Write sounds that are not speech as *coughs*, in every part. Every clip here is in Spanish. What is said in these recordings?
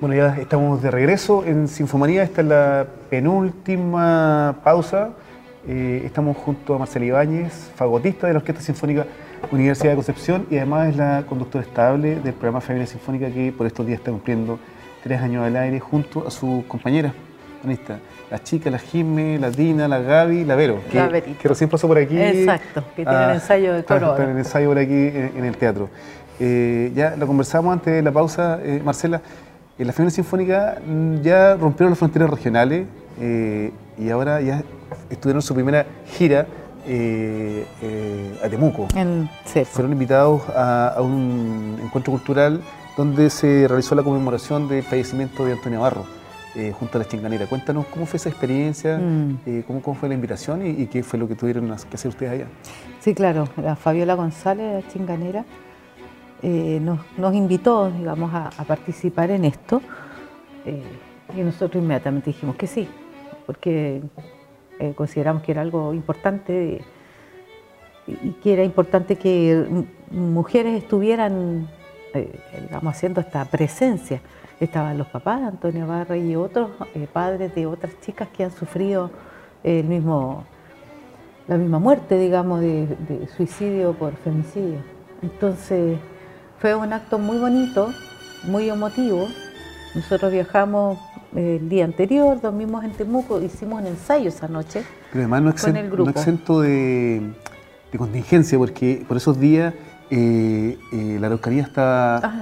Bueno, ya estamos de regreso en Sinfomanía. Esta es la penúltima pausa. Eh, estamos junto a Marcela Ibáñez, fagotista de la Orquesta Sinfónica Universidad de Concepción y además es la conductora estable del programa Familia Sinfónica que por estos días está cumpliendo tres años al aire junto a sus compañeras. La chica, la Jimmy, la Dina, la Gaby, la Vero, que, recién pasó por aquí. Exacto, que tiene el ah, ensayo de coro. *laughs* Está, el ensayo por aquí en, el teatro. Eh, ya lo conversamos antes de la pausa, eh, Marcela. En la Familia Sinfónica mm, ya rompieron las fronteras regionales eh, y ahora ya estuvieron su primera gira a Temuco. Fueron invitados a, un encuentro cultural donde se realizó la conmemoración del fallecimiento de Antonio Barro. Eh, junto a la chinganera. Cuéntanos cómo fue esa experiencia, mm. eh, cómo, cómo, fue la invitación y, qué fue lo que tuvieron que hacer ustedes allá. Sí, claro, la Fabiola González, la chinganera, eh, nos, invitó, digamos, a, participar en esto y nosotros inmediatamente dijimos que sí, porque consideramos que era algo importante y que era importante que mujeres estuvieran, digamos, haciendo esta presencia estaban los papás, Antonio Barra y otros eh, padres de otras chicas que han sufrido el mismo, la misma muerte, digamos, de, suicidio por femicidio. Entonces fue un acto muy bonito, muy emotivo. Nosotros viajamos eh, el día anterior, dormimos en Temuco, hicimos un ensayo esa noche. Pero además no, exento, no exento de, contingencia, porque por esos días eh, la Araucanía está,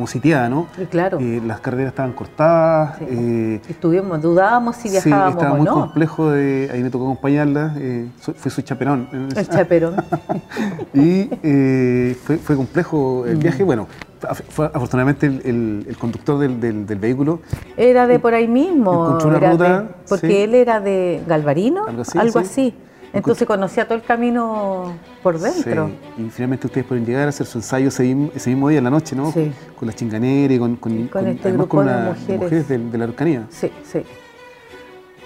como sitiada, ¿no? claro. Eh, las carreteras estaban cortadas. Eh, Estuvimos, dudábamos si viajábamos sí, estaba muy complejo, de, ahí me tocó acompañarla, eh, fue su chaperón. El chaperón. *laughs* y fue, fue, complejo el mm. viaje, bueno, fue, afortunadamente el, conductor del, del, vehículo. Era de por ahí mismo. porque él era de Galvarino, algo así. Entonces conocía todo el camino por dentro. Sí. Y finalmente ustedes pueden llegar a hacer su ensayo ese, mismo día en la noche, ¿no? Sí. Con las chinganeras y con, con, con, este grupo de mujeres. de, la Araucanía. Sí, sí.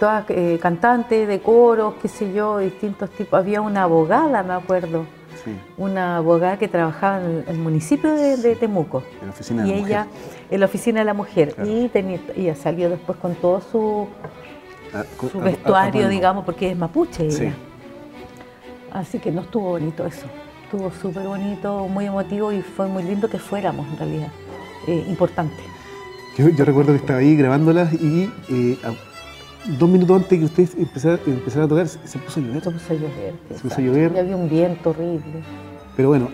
Todas eh, cantantes de coros, qué sé yo, distintos tipos. Había una abogada, me acuerdo. Sí. Una abogada que trabajaba en el municipio de, Temuco. En la oficina de la mujer. ella, en la oficina de la mujer. Y tenía, ella salió después con todo su, ah, su vestuario, digamos, porque es mapuche ella. Así que no estuvo bonito eso. Estuvo súper bonito, muy emotivo y fue muy lindo que fuéramos en realidad. Eh, importante. Yo, recuerdo que estaba ahí grabándolas y eh, dos minutos antes que ustedes empezaran, a tocar se puso a llover. Se puso a llover. Se puso a llover. Y había un viento horrible. Pero bueno,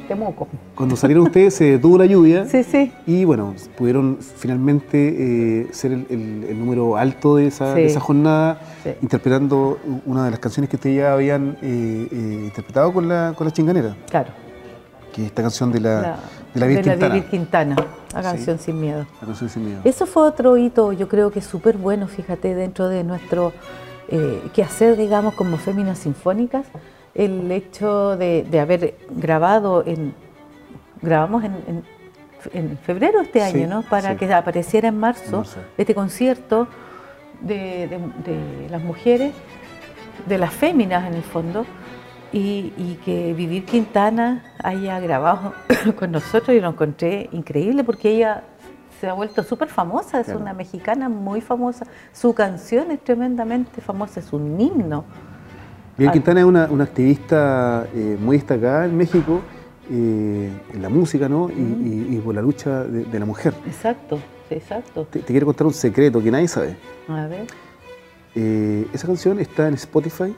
cuando salieron ustedes se detuvo la lluvia. *laughs* Sí, sí. Y bueno, pudieron finalmente eh, ser el, número alto de esa, jornada, interpretando una de las canciones que ustedes ya habían eh, eh, interpretado con la, con la chinganera. Claro. Que es esta canción de la, de la Quintana. Quintana, la canción sin miedo. La canción sin miedo. Eso fue otro hito, yo creo que súper bueno, fíjate, dentro de nuestro quehacer, digamos, como féminas sinfónicas el hecho de, haber grabado en grabamos en, en, febrero de este año, ¿no? Para que apareciera en marzo este concierto de, las mujeres, de las féminas en el fondo, y, que Vivir Quintana haya grabado *coughs* con nosotros y lo encontré increíble porque ella se ha vuelto súper famosa, es una mexicana muy famosa, su canción es tremendamente famosa, es un himno. Miguel Quintana es una, activista eh, muy destacada en México, eh, en la música, ¿no? y, por la lucha de, la mujer. Exacto, exacto. Te, quiero contar un secreto que nadie sabe. A ver. Eh, esa canción está en Spotify,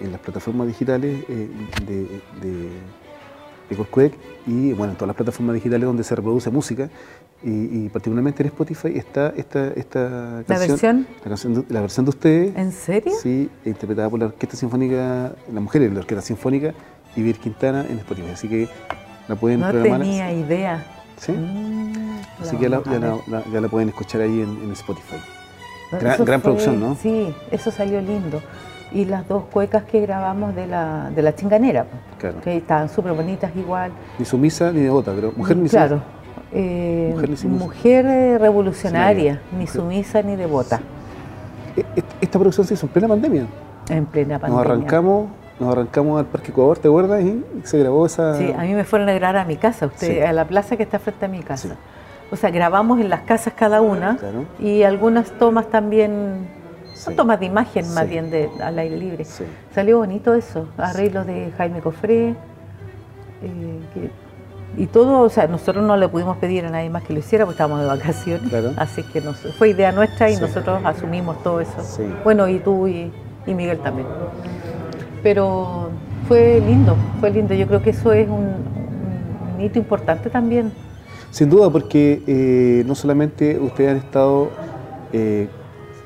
en las plataformas digitales de, de, de y bueno, en todas las plataformas digitales donde se reproduce música y, particularmente en Spotify está esta, esta ¿La versión? La, canción de, la versión de ustedes. ¿En serio? Sí, interpretada por la Orquesta Sinfónica, la mujer de la Orquesta Sinfónica y Vir Quintana en Spotify. Así que la pueden No tenía idea. ¿Sí? Mm, Así que ya la, ya la, pueden escuchar ahí en, Spotify. gran, producción, ¿no? Sí, eso salió lindo. Y las dos cuecas que grabamos de la, de la chinganera, claro. que estaban súper bonitas igual. Ni sumisa ni devota, pero mujer ni Claro, eh, mujer, eh, revolucionaria, ni sumisa ni devota. E, e, esta producción se hizo en plena pandemia. En plena pandemia. Nos arrancamos, nos arrancamos al Parque Ecuador, ¿te acuerdas? Y se grabó esa... Sí, a mí me fueron a grabar a mi casa, usted, a la plaza que está frente a mi casa. O sea, grabamos en las casas cada una Claro. y algunas tomas también, son Sí. tomas de imagen más Sí. bien de, al aire libre. Sí. Salió bonito eso, arreglos de Jaime Cofré. eh, que- y todo, o sea, nosotros no le pudimos pedir a nadie más que lo hiciera porque estábamos de vacaciones. Claro. Así que nos, fue idea nuestra y nosotros asumimos todo eso. Bueno, y tú y, y Miguel también. Pero fue lindo, fue lindo. Yo creo que eso es un, un hito importante también. Sin duda, porque eh, no solamente ustedes han estado eh,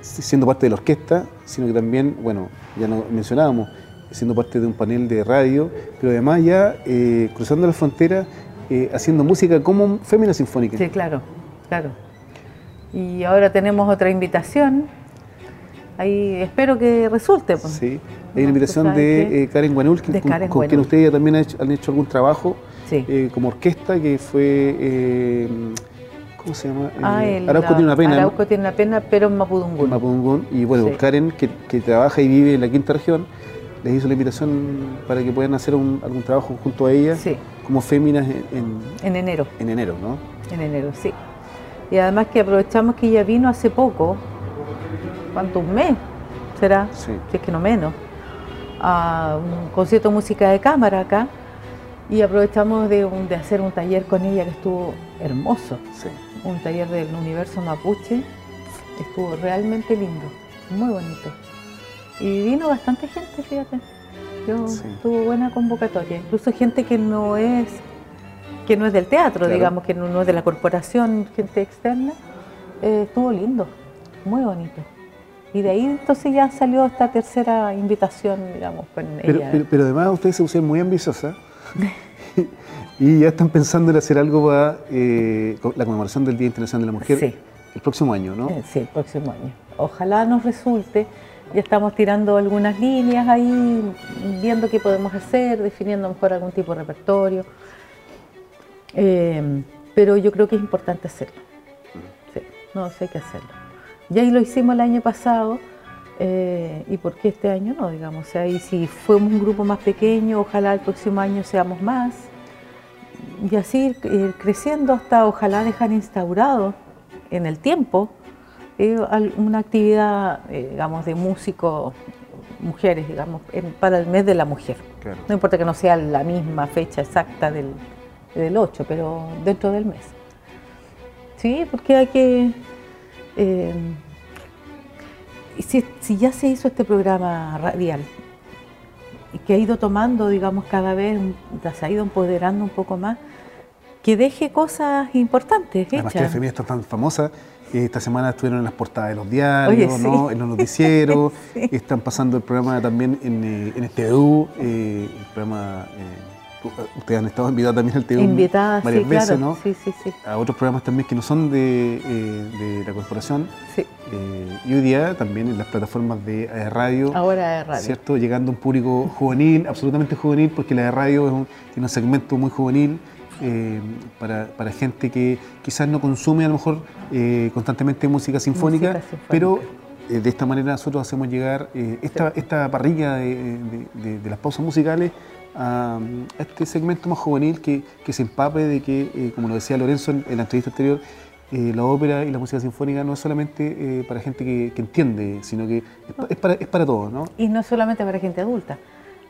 siendo parte de la orquesta, sino que también, bueno, ya lo mencionábamos, siendo parte de un panel de radio, pero además ya eh, cruzando la frontera, eh, haciendo música como fémina sinfónica. Sí, claro, claro. Y ahora tenemos otra invitación. Ahí espero que resulte. pues. Sí. Hay una invitación de eh, Karen Guanul, que- De con, Karen con quien ustedes ya también han hecho, han hecho algún trabajo Sí. como orquesta, que fue, ¿cómo se llama? Ah, Eh, el- Arauco tiene una pena. Arauco tiene una pena, pero en Mapudungun. en Mapudungun. Y bueno, Sí. Karen, que, que trabaja y vive en la quinta región, les hizo la invitación para que puedan hacer un- algún trabajo junto a ella Sí, como féminas en, en- en enero. en enero, ¿no? En enero, sí. Y además que aprovechamos que ella vino hace poco, ¿cuánto? ¿Un mes? ¿Será? Sí. Si es que no menos. A un concierto de música de cámara acá. Y aprovechamos de, un- de hacer un taller con ella que estuvo hermoso. Sí. Un taller del universo mapuche. Estuvo realmente lindo, muy bonito. Y vino bastante gente, fíjate. Yo, Sí. Tuvo buena convocatoria. Incluso gente que no es que no es del teatro, Claro. digamos, que no, no es de la corporación, gente externa, eh, estuvo lindo, muy bonito. Y de ahí entonces ya salió esta tercera invitación, digamos, con Pero, ella. pero, pero además ustedes se pusieron muy ambiciosas *laughs* y ya están pensando en hacer algo para eh, la conmemoración del Día Internacional de la Mujer Sí. el próximo año, ¿no? Eh, Sí, el próximo año. Ojalá nos resulte. Ya estamos tirando algunas líneas ahí, viendo qué podemos hacer, definiendo mejor algún tipo de repertorio. Eh, pero yo creo que es importante hacerlo. Sí, no, sí hay que hacerlo. Ya ahí lo hicimos el año pasado, eh, y por qué este año no, digamos. O sea, y si fuimos un grupo más pequeño, ojalá el próximo año seamos más. Y así ir, creciendo hasta, ojalá, dejar instaurado en el tiempo eh, una actividad, eh, digamos, de músicos, mujeres, digamos, en- para el mes de la mujer. Claro. No importa que no sea la misma fecha exacta del, del 8, pero dentro del mes. Sí, porque hay que... eh, si, si ya se hizo este programa radial que ha ido tomando, digamos, cada vez, se ha ido empoderando un poco más, que deje cosas importantes Además que la hechas. feminidad está tan famosa, eh, esta semana estuvieron en las portadas de los diarios, Oye, sí. ¿no? en los noticieros, *laughs* Sí. están pasando el programa también en, eh, en el TVU, eh, el programa, eh, ustedes han estado invitados también al sí, varias veces, claro. ¿no? Sí, sí, sí. A otros programas también que no son de, eh, de la corporación, sí. eh, y hoy día también en las plataformas de eh, radio, Ahora es radio. ¿cierto? Llegando a un público juvenil, absolutamente juvenil, porque la de radio es un- tiene un segmento muy juvenil eh, para, para gente que quizás no consume a lo mejor eh, constantemente música sinfónica, Música sinfónica. pero eh, de esta manera nosotros hacemos llegar eh, esta, esta parrilla de, de- de- de las pausas musicales a, este segmento más juvenil que, que se empape de que, eh, como lo decía Lorenzo en, en la entrevista anterior, eh, la ópera y la música sinfónica no es solamente eh, para gente que, entiende, sino que es, pa- es para, es para todos, ¿no? Y no solamente para gente adulta.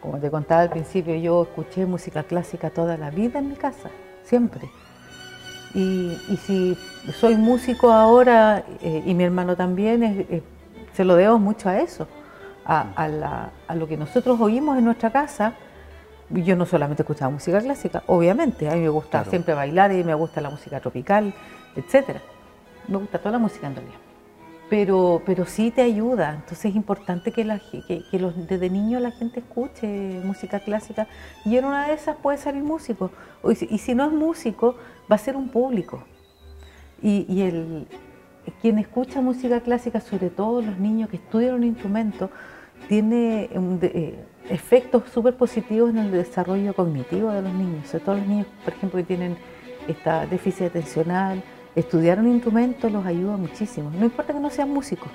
Como te contaba al principio, yo escuché música clásica toda la vida en mi casa, siempre. Y, y si soy músico ahora, y mi hermano también, se lo debo mucho a eso, a, a lo que nosotros oímos en nuestra casa. Yo no solamente escuchaba música clásica, obviamente, a mí me gusta Claro. siempre bailar y me gusta la música tropical, etcétera. Me gusta toda la música en realidad pero, pero sí te ayuda. Entonces es importante que, la, ge- que, que los, desde niño la gente escuche música clásica y en una de esas puede salir músico. Y, si, y si no es músico, va a ser un público. Y, y el, quien escucha música clásica, sobre todo los niños que estudian un instrumento, tiene un de- eh, efectos súper positivos en el desarrollo cognitivo de los niños. Sobre todo los niños, por ejemplo, que tienen esta déficit atencional, estudiar un instrumento los ayuda muchísimo. No importa que no sean músicos,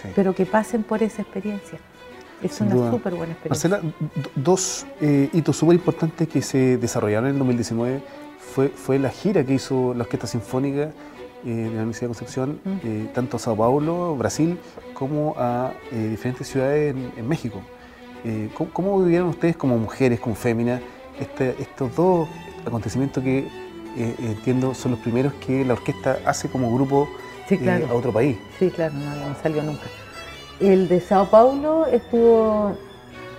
Sí. pero que pasen por esa experiencia. Es Sin una súper buena experiencia. Marcela, dos eh, hitos súper importantes que se desarrollaron en el 2019 fue, fue la gira que hizo la Orquesta Sinfónica eh, de la Universidad de Concepción, Mm. eh, tanto a Sao Paulo, Brasil, como a eh, diferentes ciudades en, en México. Eh, ¿cómo, cómo vivieron ustedes como mujeres, como féminas, este- estos dos acontecimientos que eh, entiendo son los primeros que la orquesta hace como grupo Sí, eh, a otro país? Sí, claro, no habíamos salido nunca. El de Sao Paulo estuvo.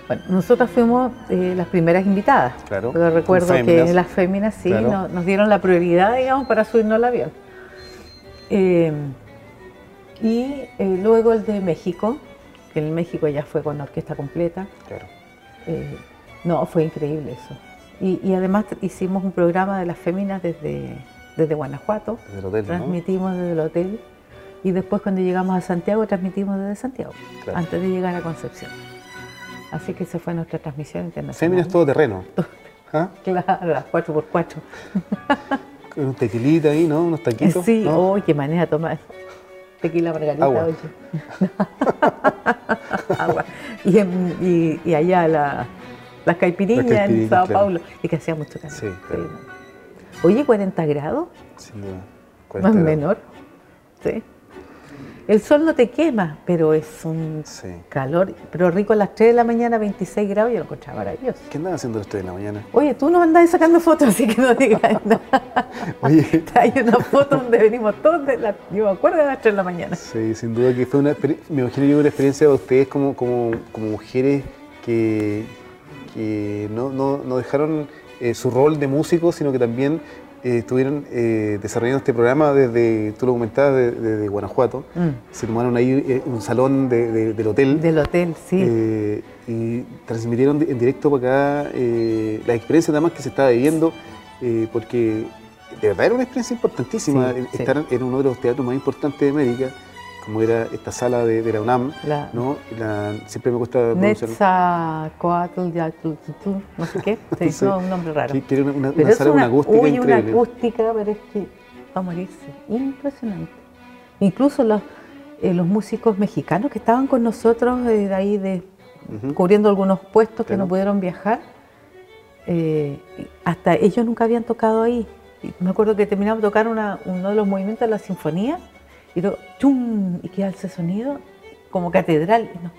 Bueno, nosotras fuimos eh, las primeras invitadas. Claro. Pero recuerdo que las féminas sí Claro. no- nos dieron la prioridad, digamos, para subirnos al avión. Eh, y eh, luego el de México, que en México ya fue con la orquesta completa. Claro. Eh, no, fue increíble eso. Y, y además hicimos un programa de las féminas desde, desde Guanajuato, Desde el hotel, ¿no? transmitimos desde el hotel y después cuando llegamos a Santiago transmitimos desde Santiago, Claro. antes de llegar a Concepción. Así que esa fue nuestra transmisión internacional. Féminas todo terreno. ¿Ah? *laughs* Claro, las 4x4. *laughs* Con un tequilita ahí, ¿no? Unos taquitos. Sí, ¿no? oh, qué manera tomar. Tequila margarita, Agua. oye. *laughs* Agua. Y, en- y- y allá la- las caipiriñas Las en caipirinhas, Sao claro. Paulo. Y que hacía mucho calor. Sí, claro. Oye, 40 grados, Sin duda. más 40 grados. menor. Sí. El sol no te quema, pero es un Sí. calor. Pero rico a las 3 de la mañana, 26 grados, yo lo encontraba maravilloso. ¿Qué andan haciendo ustedes en la mañana? Oye, tú nos andás sacando fotos, *laughs* así que no digas nada. Oye, *laughs* Hay una foto donde venimos todos de la, yo me acuerdo de las 3 de la mañana. sí, sin duda que fue una experiencia, me imagino yo una experiencia de ustedes como, como, como mujeres que, que no, no, no dejaron eh, su rol de músicos, sino que también eh, estuvieron eh, desarrollando este programa desde, tú lo comentabas, de- desde Guanajuato. Mm. Se tomaron ahí eh, un salón de- de- del hotel. Del hotel, sí. Y transmitieron en directo para acá la experiencia nada más que se estaba viviendo, porque de verdad era una experiencia importantísima Sí, sí. estar en uno de los teatros más importantes de América, como era esta sala de, de la UNAM, La- ¿no? La- siempre me cuesta pronunciar. Yatl, no sé qué, sí, Sí. no, un nombre raro. Que era una, una- una sala con una acústica uy, una acústica, pero es que va a morirse. Impresionante. Incluso los, eh, los músicos mexicanos que estaban con nosotros eh, de ahí de, cubriendo algunos puestos que no pudieron viajar, eh, hasta ellos nunca habían tocado ahí. Me acuerdo que terminamos de tocar una- uno de los movimientos de la sinfonía y, todo, ¡chum! y queda ese sonido como catedral. Y nos,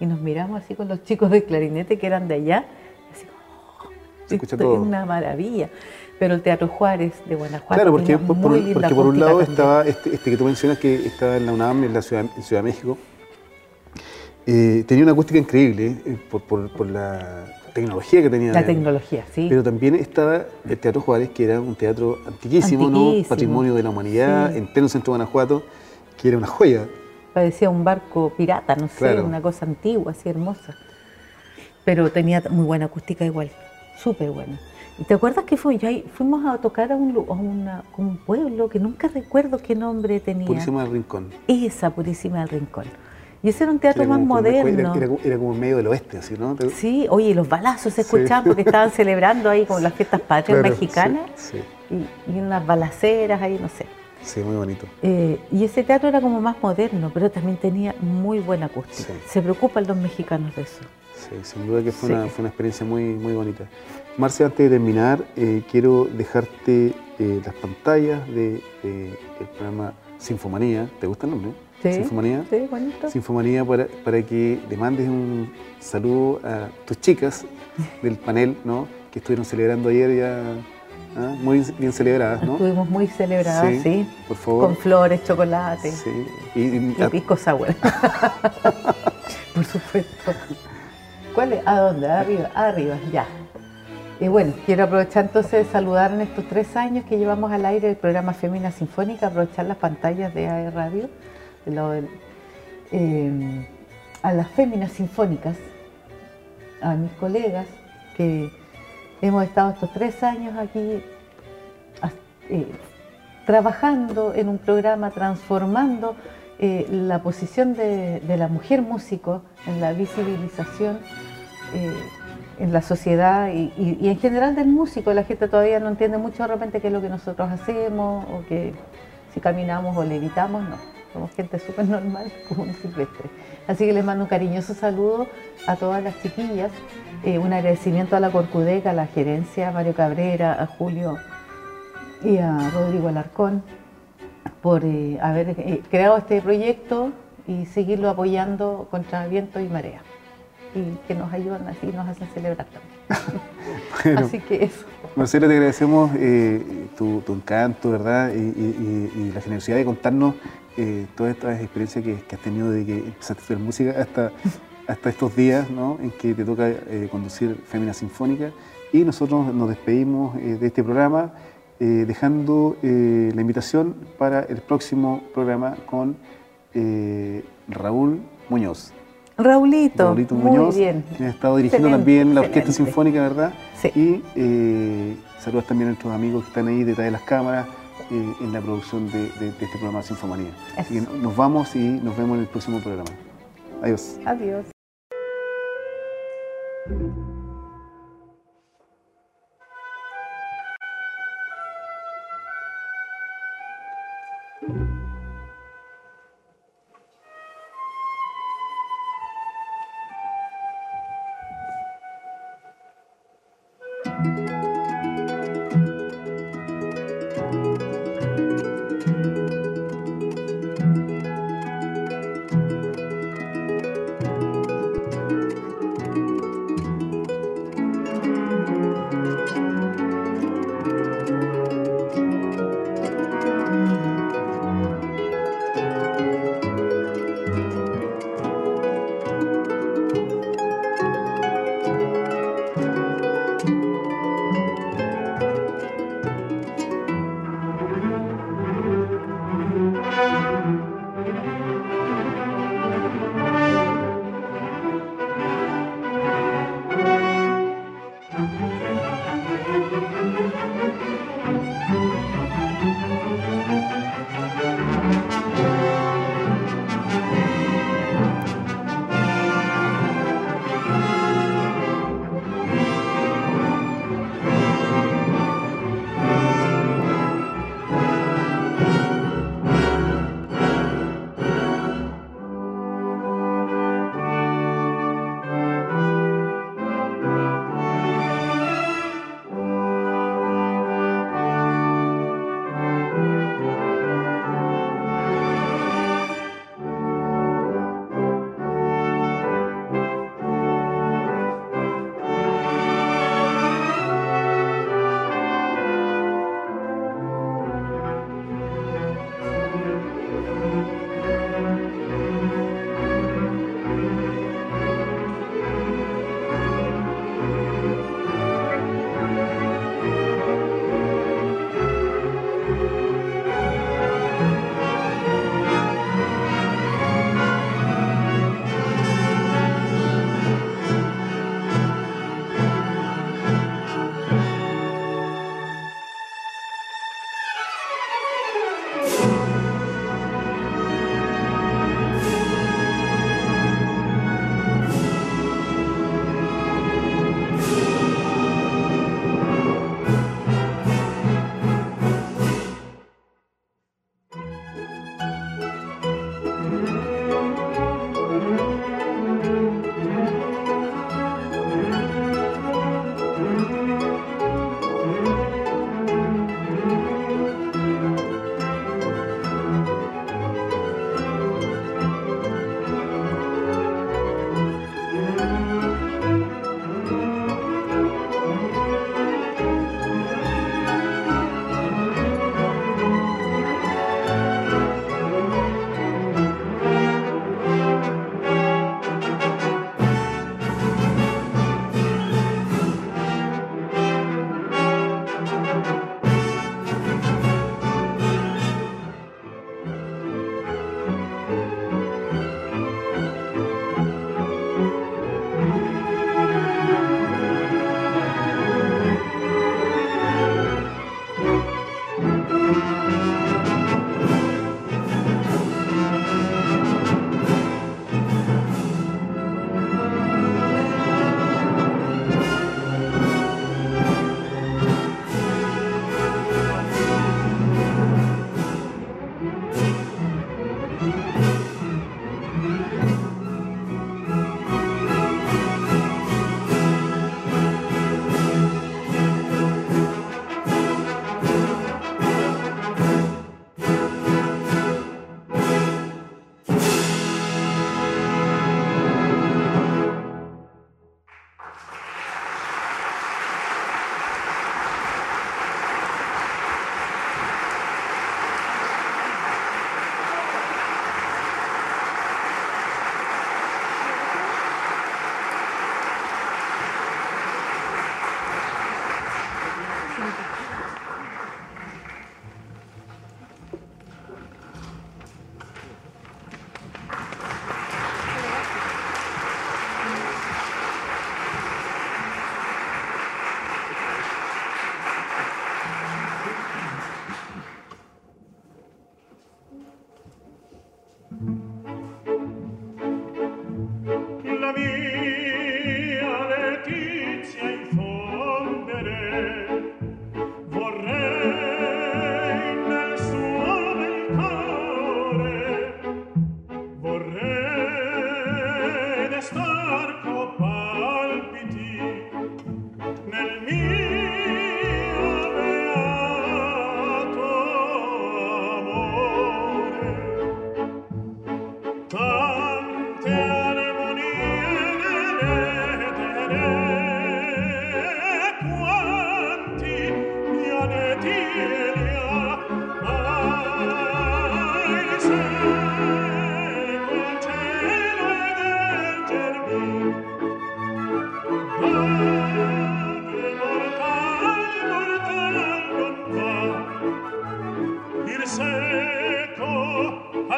y nos miramos así con los chicos de clarinete que eran de allá. así, ¡oh! Se escucha esto es todo. una maravilla. Pero el Teatro Juárez de Guanajuato Claro, porque por, por- muy linda porque por un lado también. estaba este, este que tú mencionas que estaba en la UNAM, en la Ciudad, en Ciudad de México. Eh, tenía una acústica increíble eh, por, por- por la tecnología que tenía. la de- tecnología, sí. Pero también estaba el Teatro Juárez, que era un teatro antiquísimo, ¿no? Patrimonio de la humanidad, Sí. en pleno centro de Guanajuato, que era una joya. Parecía un barco pirata, no sé, Claro. una cosa antigua, así hermosa. Pero tenía muy buena acústica igual, súper buena. ¿Y te acuerdas que fue, yo ahí- fuimos a tocar a un, a una- un pueblo que nunca recuerdo qué nombre tenía? Purísima del Rincón. Esa, Purísima del Rincón. Y ese era un teatro Era más como- como- moderno. Era, era como- era como en medio del oeste, así, ¿no? Sí, oye, los balazos se Sí. escuchaban porque estaban *laughs* celebrando ahí como las fiestas patrias Claro, mexicanas Sí, y, y unas balaceras ahí, no sé. sí, muy bonito. Eh, y ese teatro era como más moderno, pero también tenía muy buena acústica. Se preocupan los mexicanos de eso. Sí, sin duda que fue, una, fue una experiencia muy, muy bonita. Marcia, antes de terminar, eh, quiero dejarte eh, las pantallas del de, el programa Sinfomanía. ¿Te gusta el nombre? Sí, Sinfomanía. sí, bonito. Sinfomanía para, para que le mandes un saludo a tus chicas del panel, ¿no? Que estuvieron celebrando ayer ya, ¿ah? muy bien celebradas, ¿no? Estuvimos muy celebrados, Sí, sí. por favor. Con flores, chocolate Sí. Y, y- y a- pisco sour. *laughs* Por supuesto. ¿Cuál es? ¿A dónde? Arriba, arriba, ya. Y bueno, quiero aprovechar entonces de saludar en estos tres años que llevamos al aire el programa Femina Sinfónica, aprovechar las pantallas de AE Radio, eh, a las féminas sinfónicas, a mis colegas que hemos estado estos tres años aquí eh, trabajando en un programa, transformando eh, la posición de, de la mujer músico en la visibilización eh, en la sociedad y en general del músico. La gente todavía no entiende mucho de repente qué es lo que nosotros hacemos o que si caminamos o levitamos, no. Somos gente súper normal, *laughs* como un silvestre. Así que les mando un cariñoso saludo a todas las chiquillas, eh, un agradecimiento a la Corcudeca, a la gerencia, a Mario Cabrera, a Julio y a Rodrigo Alarcón, por eh, haber eh, creado este proyecto y seguirlo apoyando contra viento y marea. Y que nos ayudan así, nos hacen celebrar también. *laughs* así que eso. Marcela, te agradecemos eh, tu, encanto, ¿verdad? Y, la generosidad de contarnos todas estas experiencias que, has tenido de que empezaste a hacer música hasta, hasta estos días, ¿no? En que te toca conducir Fémina Sinfónica. Y nosotros nos despedimos de este programa. Eh, dejando eh, la invitación para el próximo programa con eh, Raúl Muñoz. Raulito, Raulito Muñoz, que ha estado dirigiendo también la Orquesta Sinfónica, ¿verdad? Sí. Y saludos también a nuestros amigos que están ahí detrás de las cámaras en la producción de, este programa Sinfomanía. Así que nos vamos y nos vemos en el próximo programa. Adiós. Adiós.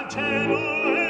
cielo